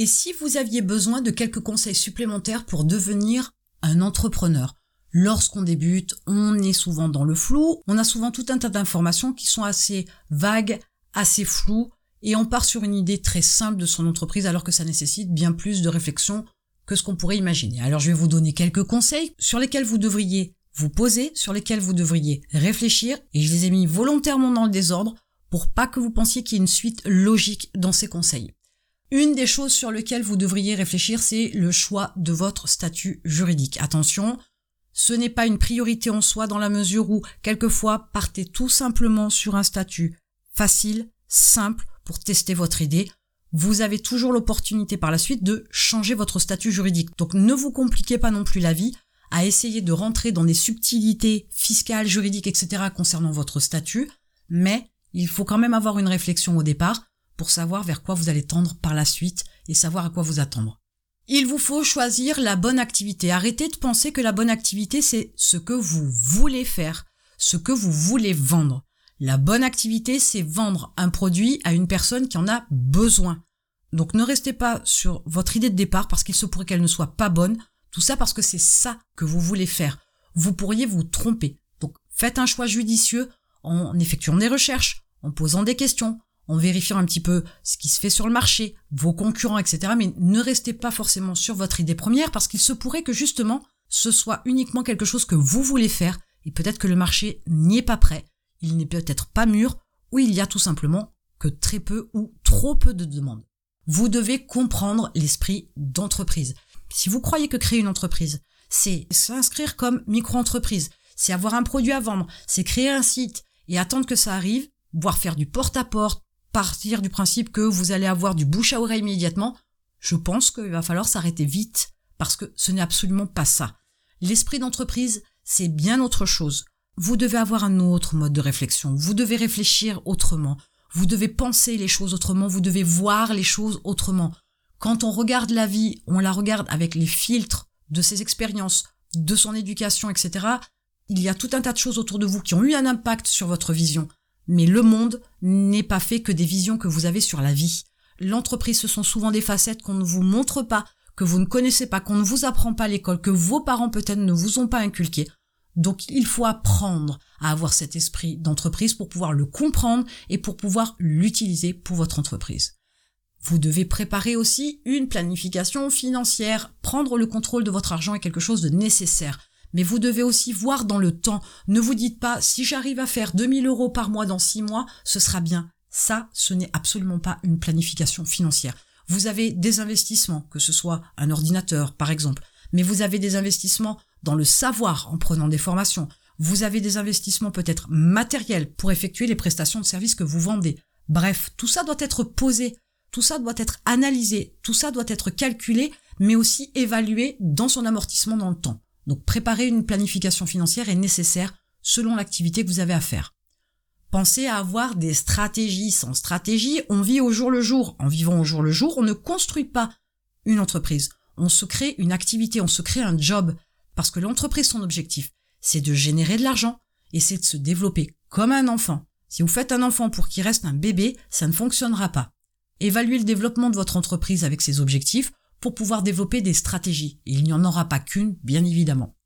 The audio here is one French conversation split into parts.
Et si vous aviez besoin de quelques conseils supplémentaires pour devenir un entrepreneur? Lorsqu'on débute, on est souvent dans le flou, on a souvent tout un tas d'informations qui sont assez vagues, assez floues, et on part sur une idée très simple de son entreprise alors que ça nécessite bien plus de réflexion que ce qu'on pourrait imaginer. Alors je vais vous donner quelques conseils sur lesquels vous devriez vous poser, sur lesquels vous devriez réfléchir, et je les ai mis volontairement dans le désordre pour pas que vous pensiez qu'il y ait une suite logique dans ces conseils. Une des choses sur lesquelles vous devriez réfléchir, c'est le choix de votre statut juridique. Attention, ce n'est pas une priorité en soi dans la mesure où, quelquefois, partez tout simplement sur un statut facile, simple, pour tester votre idée. Vous avez toujours l'opportunité par la suite de changer votre statut juridique. Donc ne vous compliquez pas non plus la vie à essayer de rentrer dans des subtilités fiscales, juridiques, etc. concernant votre statut, mais il faut quand même avoir une réflexion au départ pour savoir vers quoi vous allez tendre par la suite et savoir à quoi vous attendre. Il vous faut choisir la bonne activité. Arrêtez de penser que la bonne activité, c'est ce que vous voulez faire, ce que vous voulez vendre. La bonne activité, c'est vendre un produit à une personne qui en a besoin. Donc ne restez pas sur votre idée de départ parce qu'il se pourrait qu'elle ne soit pas bonne. Tout ça parce que c'est ça que vous voulez faire. Vous pourriez vous tromper. Donc faites un choix judicieux en effectuant des recherches, en posant des questions, en vérifiant un petit peu ce qui se fait sur le marché, vos concurrents, etc. Mais ne restez pas forcément sur votre idée première parce qu'il se pourrait que justement ce soit uniquement quelque chose que vous voulez faire et peut-être que le marché n'y est pas prêt, il n'est peut-être pas mûr ou il y a tout simplement que très peu ou trop peu de demandes. Vous devez comprendre l'esprit d'entreprise. Si vous croyez que créer une entreprise, c'est s'inscrire comme micro-entreprise, c'est avoir un produit à vendre, c'est créer un site et attendre que ça arrive, voire faire du porte-à-porte, partir du principe que vous allez avoir du bouche à oreille immédiatement, je pense qu'il va falloir s'arrêter vite parce que ce n'est absolument pas ça. L'esprit d'entreprise, c'est bien autre chose. Vous devez avoir un autre mode de réflexion. Vous devez réfléchir autrement. Vous devez penser les choses autrement. Vous devez voir les choses autrement. Quand on regarde la vie, on la regarde avec les filtres de ses expériences, de son éducation, etc. Il y a tout un tas de choses autour de vous qui ont eu un impact sur votre vision. Mais le monde n'est pas fait que des visions que vous avez sur la vie. L'entreprise, ce sont souvent des facettes qu'on ne vous montre pas, que vous ne connaissez pas, qu'on ne vous apprend pas à l'école, que vos parents peut-être ne vous ont pas inculqué. Donc il faut apprendre à avoir cet esprit d'entreprise pour pouvoir le comprendre et pour pouvoir l'utiliser pour votre entreprise. Vous devez préparer aussi une planification financière. Prendre le contrôle de votre argent est quelque chose de nécessaire mais vous devez aussi voir dans le temps. Ne vous dites pas, si j'arrive à faire 2000 euros par mois dans 6 mois, ce sera bien. Ça, ce n'est absolument pas une planification financière. Vous avez des investissements, que ce soit un ordinateur, par exemple, mais vous avez des investissements dans le savoir en prenant des formations. Vous avez des investissements peut-être matériels pour effectuer les prestations de services que vous vendez. Bref, tout ça doit être posé, tout ça doit être analysé, tout ça doit être calculé, mais aussi évalué dans son amortissement dans le temps. Donc préparer une planification financière est nécessaire selon l'activité que vous avez à faire. Pensez à avoir des stratégies. Sans stratégie, on vit au jour le jour. En vivant au jour le jour, on ne construit pas une entreprise. On se crée une activité, on se crée un job. Parce que l'entreprise, son objectif, c'est de générer de l'argent et c'est de se développer comme un enfant. Si vous faites un enfant pour qu'il reste un bébé, ça ne fonctionnera pas. Évaluez le développement de votre entreprise avec ses objectifs pour pouvoir développer des stratégies. il n'y en aura pas qu'une, bien évidemment.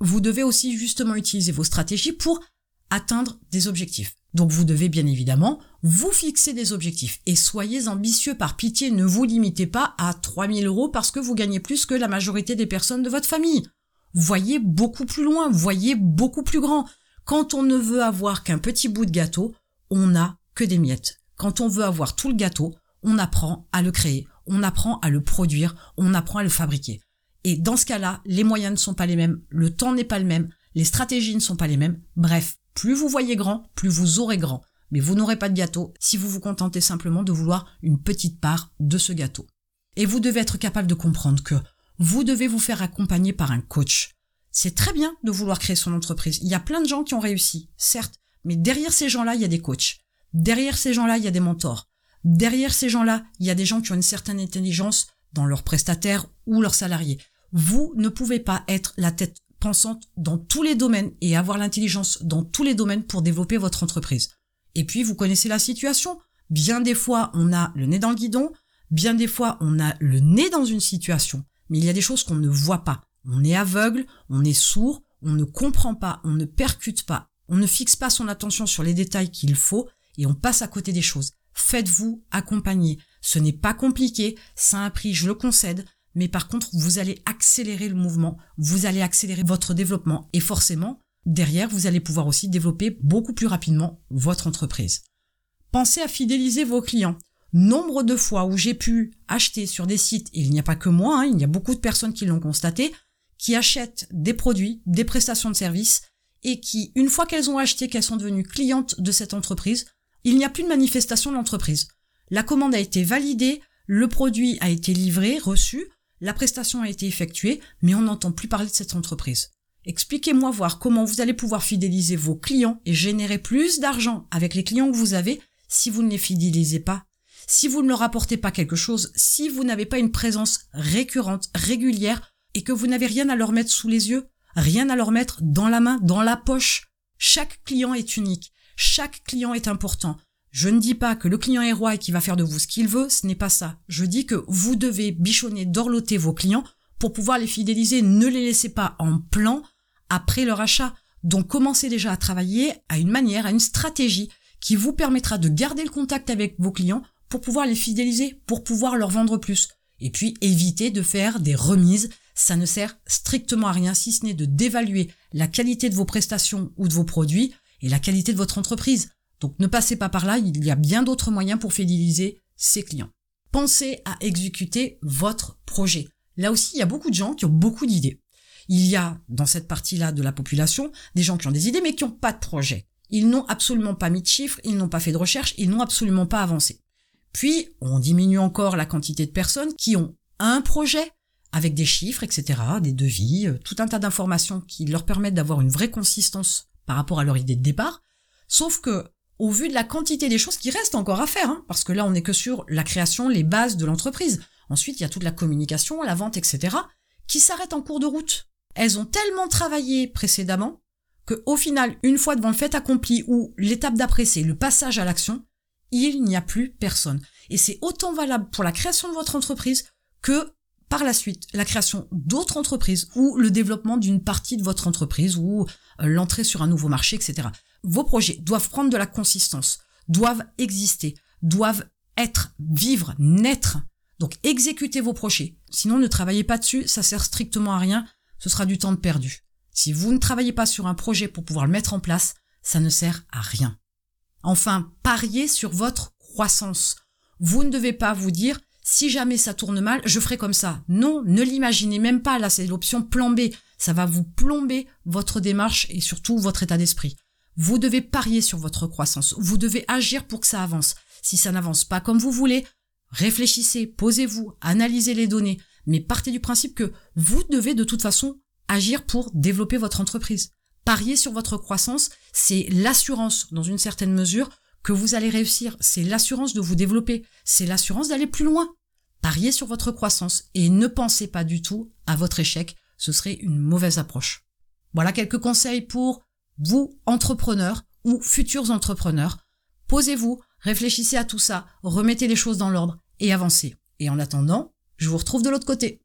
Vous devez aussi justement utiliser vos stratégies pour atteindre des objectifs. Donc vous devez bien évidemment vous fixer des objectifs et soyez ambitieux par pitié, ne vous limitez pas à 3000 euros parce que vous gagnez plus que la majorité des personnes de votre famille. Voyez beaucoup plus loin, voyez beaucoup plus grand. Quand on ne veut avoir qu'un petit bout de gâteau, on n'a que des miettes. Quand on veut avoir tout le gâteau, on apprend à le créer, on apprend à le produire, on apprend à le fabriquer. Et dans ce cas-là, les moyens ne sont pas les mêmes, le temps n'est pas le même, les stratégies ne sont pas les mêmes. Bref, plus vous voyez grand, plus vous aurez grand. Mais vous n'aurez pas de gâteau si vous vous contentez simplement de vouloir une petite part de ce gâteau. Et vous devez être capable de comprendre que vous devez vous faire accompagner par un coach. C'est très bien de vouloir créer son entreprise. Il y a plein de gens qui ont réussi, certes, mais derrière ces gens-là, il y a des coachs. Derrière ces gens-là, il y a des mentors. Derrière ces gens-là, il y a des gens qui ont une certaine intelligence dans leurs prestataires ou leurs salariés. Vous ne pouvez pas être la tête pensante dans tous les domaines et avoir l'intelligence dans tous les domaines pour développer votre entreprise. Et puis, vous connaissez la situation. Bien des fois, on a le nez dans le guidon. Bien des fois, on a le nez dans une situation, mais il y a des choses qu'on ne voit pas. On est aveugle, on est sourd, on ne comprend pas, on ne percute pas, on ne fixe pas son attention sur les détails qu'il faut et on passe à côté des choses. Faites-vous accompagner. Ce n'est pas compliqué, ça a un prix, je le concède, mais par contre, vous allez accélérer le mouvement, vous allez accélérer votre développement et forcément, derrière, vous allez pouvoir aussi développer beaucoup plus rapidement votre entreprise. Pensez à fidéliser vos clients. Nombre de fois où j'ai pu acheter sur des sites, et il n'y a pas que moi, hein, il y a beaucoup de personnes qui l'ont constaté, qui achètent des produits, des prestations de services, et qui, une fois qu'elles ont acheté, qu'elles sont devenues clientes de cette entreprise, il n'y a plus de manifestation de l'entreprise. La commande a été validée, le produit a été livré, reçu, la prestation a été effectuée, mais on n'entend plus parler de cette entreprise. Expliquez-moi voir comment vous allez pouvoir fidéliser vos clients et générer plus d'argent avec les clients que vous avez si vous ne les fidélisez pas, si vous ne leur apportez pas quelque chose, si vous n'avez pas une présence récurrente, régulière, et que vous n'avez rien à leur mettre sous les yeux, rien à leur mettre dans la main, dans la poche. Chaque client est unique, chaque client est important. Je ne dis pas que le client est roi et qu'il va faire de vous ce qu'il veut, ce n'est pas ça. Je dis que vous devez bichonner, dorloter vos clients pour pouvoir les fidéliser. Ne les laissez pas en plan après leur achat. Donc commencez déjà à travailler à une manière, à une stratégie qui vous permettra de garder le contact avec vos clients pour pouvoir les fidéliser, pour pouvoir leur vendre plus. Et puis évitez de faire des remises, ça ne sert strictement à rien si ce n'est de dévaluer la qualité de vos prestations ou de vos produits et la qualité de votre entreprise. Donc ne passez pas par là, il y a bien d'autres moyens pour fidéliser ses clients. Pensez à exécuter votre projet. Là aussi, il y a beaucoup de gens qui ont beaucoup d'idées. Il y a dans cette partie-là de la population des gens qui ont des idées mais qui n'ont pas de projet. Ils n'ont absolument pas mis de chiffres, ils n'ont pas fait de recherche, ils n'ont absolument pas avancé. Puis, on diminue encore la quantité de personnes qui ont un projet avec des chiffres, etc., des devis, euh, tout un tas d'informations qui leur permettent d'avoir une vraie consistance par rapport à leur idée de départ. Sauf que au vu de la quantité des choses qui restent encore à faire, hein, parce que là on n'est que sur la création, les bases de l'entreprise. Ensuite, il y a toute la communication, la vente, etc., qui s'arrêtent en cours de route. Elles ont tellement travaillé précédemment que, au final, une fois devant le fait accompli ou l'étape d'après c'est le passage à l'action, il n'y a plus personne. Et c'est autant valable pour la création de votre entreprise que par la suite la création d'autres entreprises ou le développement d'une partie de votre entreprise ou euh, l'entrée sur un nouveau marché, etc. Vos projets doivent prendre de la consistance, doivent exister, doivent être, vivre, naître. Donc exécutez vos projets. Sinon ne travaillez pas dessus, ça sert strictement à rien, ce sera du temps perdu. Si vous ne travaillez pas sur un projet pour pouvoir le mettre en place, ça ne sert à rien. Enfin, pariez sur votre croissance. Vous ne devez pas vous dire si jamais ça tourne mal, je ferai comme ça. Non, ne l'imaginez même pas. Là, c'est l'option plan B. Ça va vous plomber votre démarche et surtout votre état d'esprit. Vous devez parier sur votre croissance. Vous devez agir pour que ça avance. Si ça n'avance pas comme vous voulez, réfléchissez, posez-vous, analysez les données, mais partez du principe que vous devez de toute façon agir pour développer votre entreprise. Parier sur votre croissance, c'est l'assurance, dans une certaine mesure, que vous allez réussir. C'est l'assurance de vous développer. C'est l'assurance d'aller plus loin. Pariez sur votre croissance et ne pensez pas du tout à votre échec. Ce serait une mauvaise approche. Voilà quelques conseils pour vous, entrepreneurs ou futurs entrepreneurs, posez-vous, réfléchissez à tout ça, remettez les choses dans l'ordre et avancez. Et en attendant, je vous retrouve de l'autre côté.